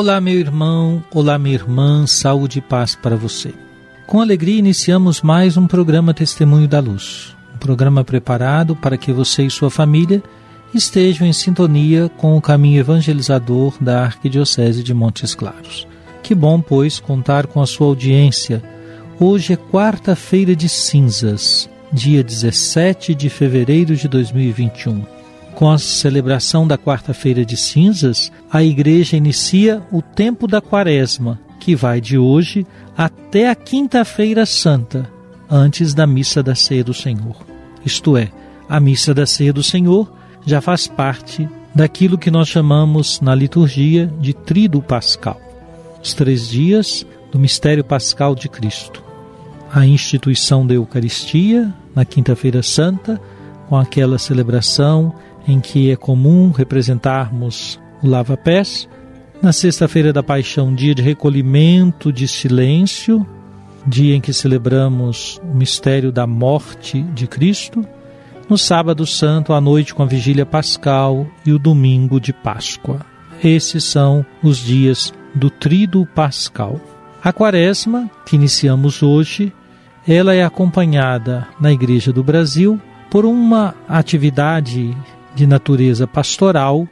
Olá, meu irmão, olá, minha irmã, saúde e paz para você. Com alegria iniciamos mais um programa Testemunho da Luz, um programa preparado para que você e sua família estejam em sintonia com o caminho evangelizador da Arquidiocese de Montes Claros. Que bom, pois, contar com a sua audiência. Hoje é quarta-feira de cinzas, dia 17 de fevereiro de 2021. Com a celebração da Quarta-feira de Cinzas, a Igreja inicia o tempo da Quaresma, que vai de hoje até a Quinta-feira Santa, antes da Missa da Ceia do Senhor. Isto é, a Missa da Ceia do Senhor já faz parte daquilo que nós chamamos na liturgia de Tríduo Pascal os três dias do mistério pascal de Cristo. A instituição da Eucaristia, na Quinta-feira Santa, com aquela celebração em que é comum representarmos o lava-pés. Na Sexta-feira da Paixão, dia de recolhimento, de silêncio, dia em que celebramos o mistério da morte de Cristo. No Sábado Santo, à noite, com a Vigília Pascal e o Domingo de Páscoa. Esses são os dias do Tríduo Pascal. A Quaresma, que iniciamos hoje, ela é acompanhada na Igreja do Brasil por uma atividade de natureza pastoral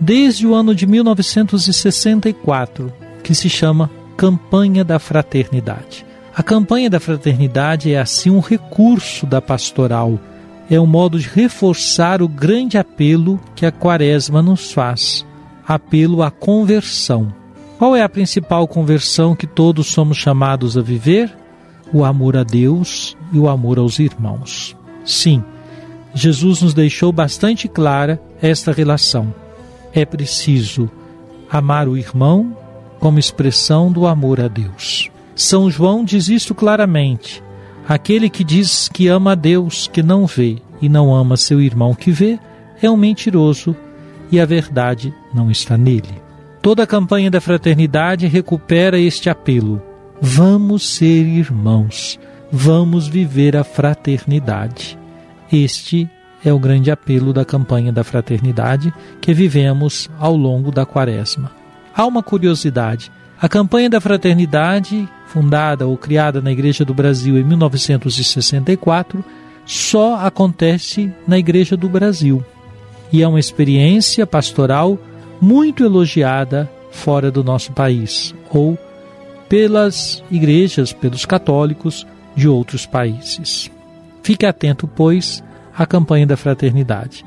desde o ano de 1964, que se chama Campanha da Fraternidade. A Campanha da Fraternidade é assim um recurso da pastoral, é um modo de reforçar o grande apelo que a Quaresma nos faz, apelo à conversão. Qual é a principal conversão que todos somos chamados a viver? O amor a Deus e o amor aos irmãos. Sim, Jesus nos deixou bastante clara esta relação. É preciso amar o irmão como expressão do amor a Deus. São João diz isto claramente. Aquele que diz que ama a Deus que não vê e não ama seu irmão que vê é um mentiroso e a verdade não está nele. Toda a campanha da fraternidade recupera este apelo. Vamos ser irmãos, vamos viver a fraternidade. Este é o grande apelo da campanha da fraternidade que vivemos ao longo da quaresma. Há uma curiosidade: a campanha da fraternidade, fundada ou criada na Igreja do Brasil em 1964, só acontece na Igreja do Brasil. E é uma experiência pastoral muito elogiada fora do nosso país ou pelas igrejas, pelos católicos de outros países. Fique atento, pois, à campanha da fraternidade.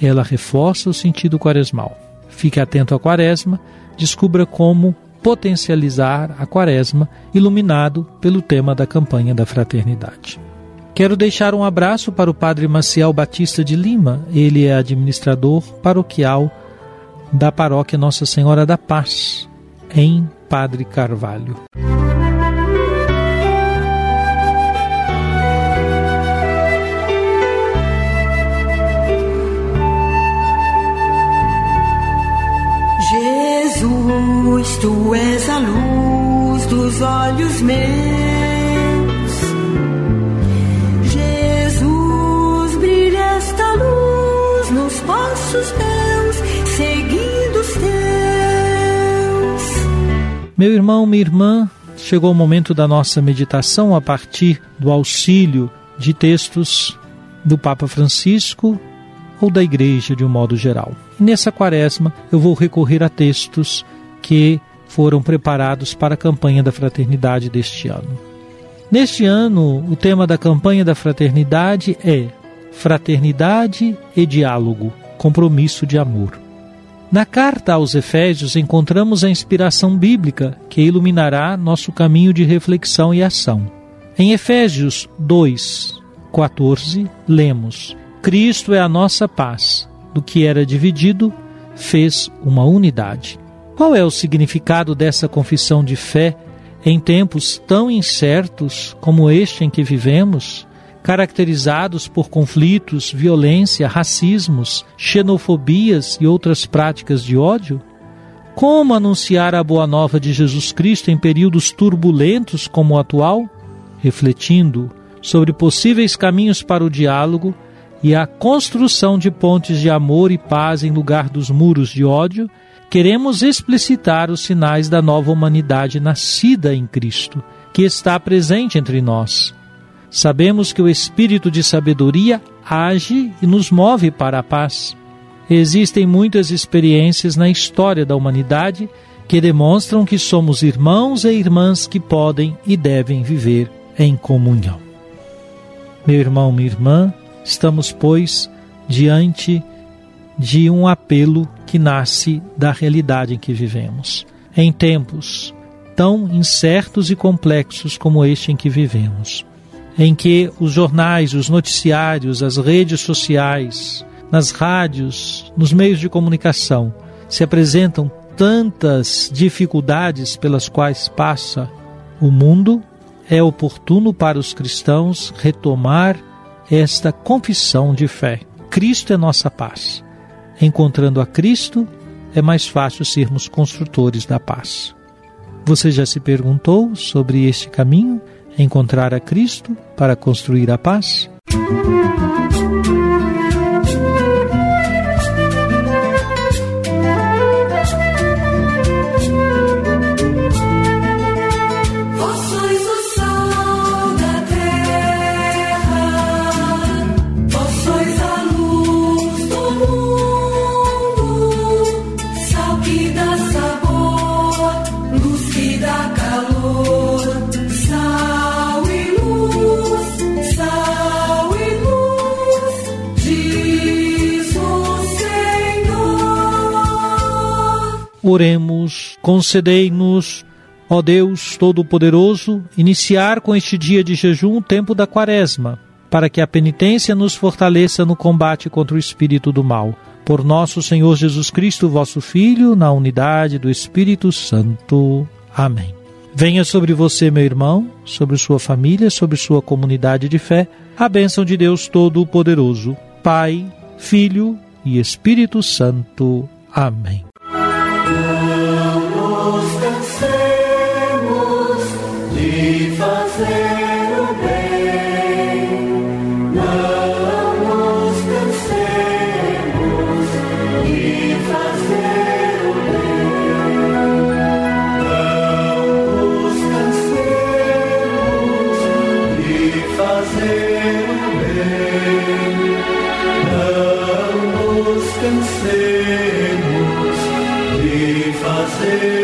Ela reforça o sentido quaresmal. Fique atento à quaresma, descubra como potencializar a quaresma, iluminado pelo tema da campanha da fraternidade. Quero deixar um abraço para o Padre Maciel Batista de Lima, ele é administrador paroquial da paróquia Nossa Senhora da Paz, em Padre Carvalho. Tu és a luz dos olhos meus. Jesus, brilha esta luz nos passos teus, seguindo os teus. Meu irmão, minha irmã, chegou o momento da nossa meditação a partir do auxílio de textos do Papa Francisco ou da Igreja de um modo geral. Nessa quaresma eu vou recorrer a textos que foram preparados para a campanha da fraternidade deste ano. Neste ano, o tema da campanha da fraternidade é Fraternidade e Diálogo Compromisso de Amor. Na carta aos Efésios encontramos a inspiração bíblica que iluminará nosso caminho de reflexão e ação. Em Efésios 2, 14, lemos: Cristo é a nossa paz, do que era dividido, fez uma unidade. Qual é o significado dessa confissão de fé em tempos tão incertos como este em que vivemos, caracterizados por conflitos, violência, racismos, xenofobias e outras práticas de ódio? Como anunciar a boa nova de Jesus Cristo em períodos turbulentos como o atual? Refletindo sobre possíveis caminhos para o diálogo e a construção de pontes de amor e paz em lugar dos muros de ódio, queremos explicitar os sinais da nova humanidade nascida em Cristo, que está presente entre nós. Sabemos que o espírito de sabedoria age e nos move para a paz. Existem muitas experiências na história da humanidade que demonstram que somos irmãos e irmãs que podem e devem viver em comunhão. Meu irmão, minha irmã, estamos, pois, diante de um apelo que nasce da realidade em que vivemos. Em tempos tão incertos e complexos como este em que vivemos, em que os jornais, os noticiários, as redes sociais, nas rádios, nos meios de comunicação se apresentam tantas dificuldades pelas quais passa o mundo, é oportuno para os cristãos retomar esta confissão de fé. Cristo é nossa paz. Encontrando a Cristo, é mais fácil sermos construtores da paz. Você já se perguntou sobre este caminho? Encontrar a Cristo para construir a paz? Oremos, concedei-nos, ó Deus Todo-Poderoso, iniciar com este dia de jejum o tempo da quaresma, para que a penitência nos fortaleça no combate contra o espírito do mal. Por nosso Senhor Jesus Cristo, vosso Filho, na unidade do Espírito Santo. Amém. Venha sobre você, meu irmão, sobre sua família, sobre sua comunidade de fé, a bênção de Deus Todo-Poderoso, Pai, Filho e Espírito Santo. Amém. Lord. fazer.